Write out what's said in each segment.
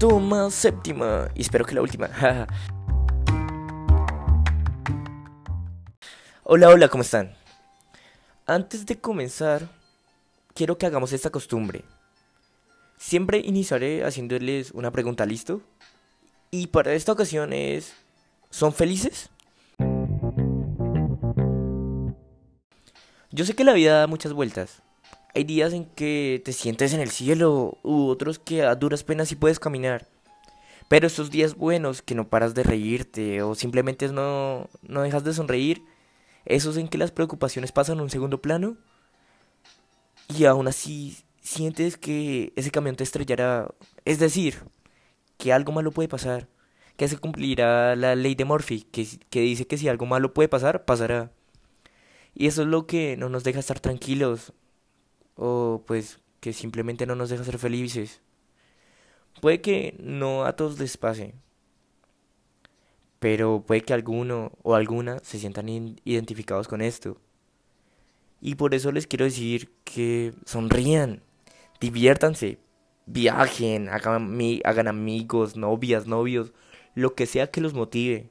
Toma séptima. Y espero que la última. hola, hola, ¿cómo están? Antes de comenzar, quiero que hagamos esta costumbre. Siempre iniciaré haciéndoles una pregunta, ¿listo? Y para esta ocasión es, ¿son felices? Yo sé que la vida da muchas vueltas. Hay días en que te sientes en el cielo, u otros que a duras penas sí puedes caminar. Pero esos días buenos que no paras de reírte o simplemente no, no dejas de sonreír, esos en que las preocupaciones pasan a un segundo plano y aún así sientes que ese camión te estrellará. Es decir, que algo malo puede pasar, que se cumplirá la ley de Murphy, que, que dice que si algo malo puede pasar, pasará. Y eso es lo que no nos deja estar tranquilos, o pues que simplemente no nos deja ser felices. Puede que no a todos les pase, pero puede que alguno o alguna se sientan identificados con esto. Y por eso les quiero decir que sonrían, diviértanse, viajen, hagan, hagan amigos, novias, novios, lo que sea que los motive.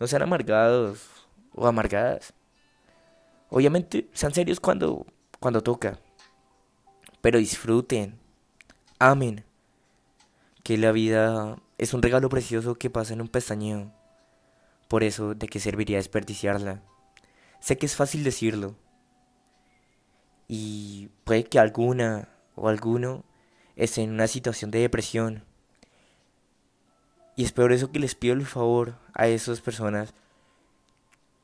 No sean amargados o amargadas. Obviamente, sean serios cuando, cuando toca pero disfruten, amen, que la vida es un regalo precioso que pasa en un pestañeo. Por eso, ¿de qué serviría desperdiciarla? Sé que es fácil decirlo. Y puede que alguna o alguno esté en una situación de depresión. Y es por eso que les pido el favor a esas personas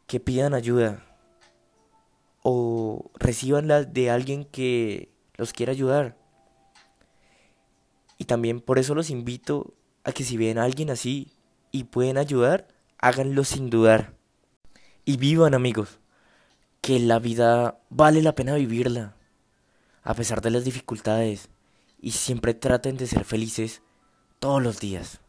que pidan ayuda o recibanla de alguien que los quiere ayudar. Y también por eso los invito a que si ven a alguien así y pueden ayudar, háganlo sin dudar. Y vivan amigos, que la vida vale la pena vivirla, a pesar de las dificultades, y siempre traten de ser felices todos los días.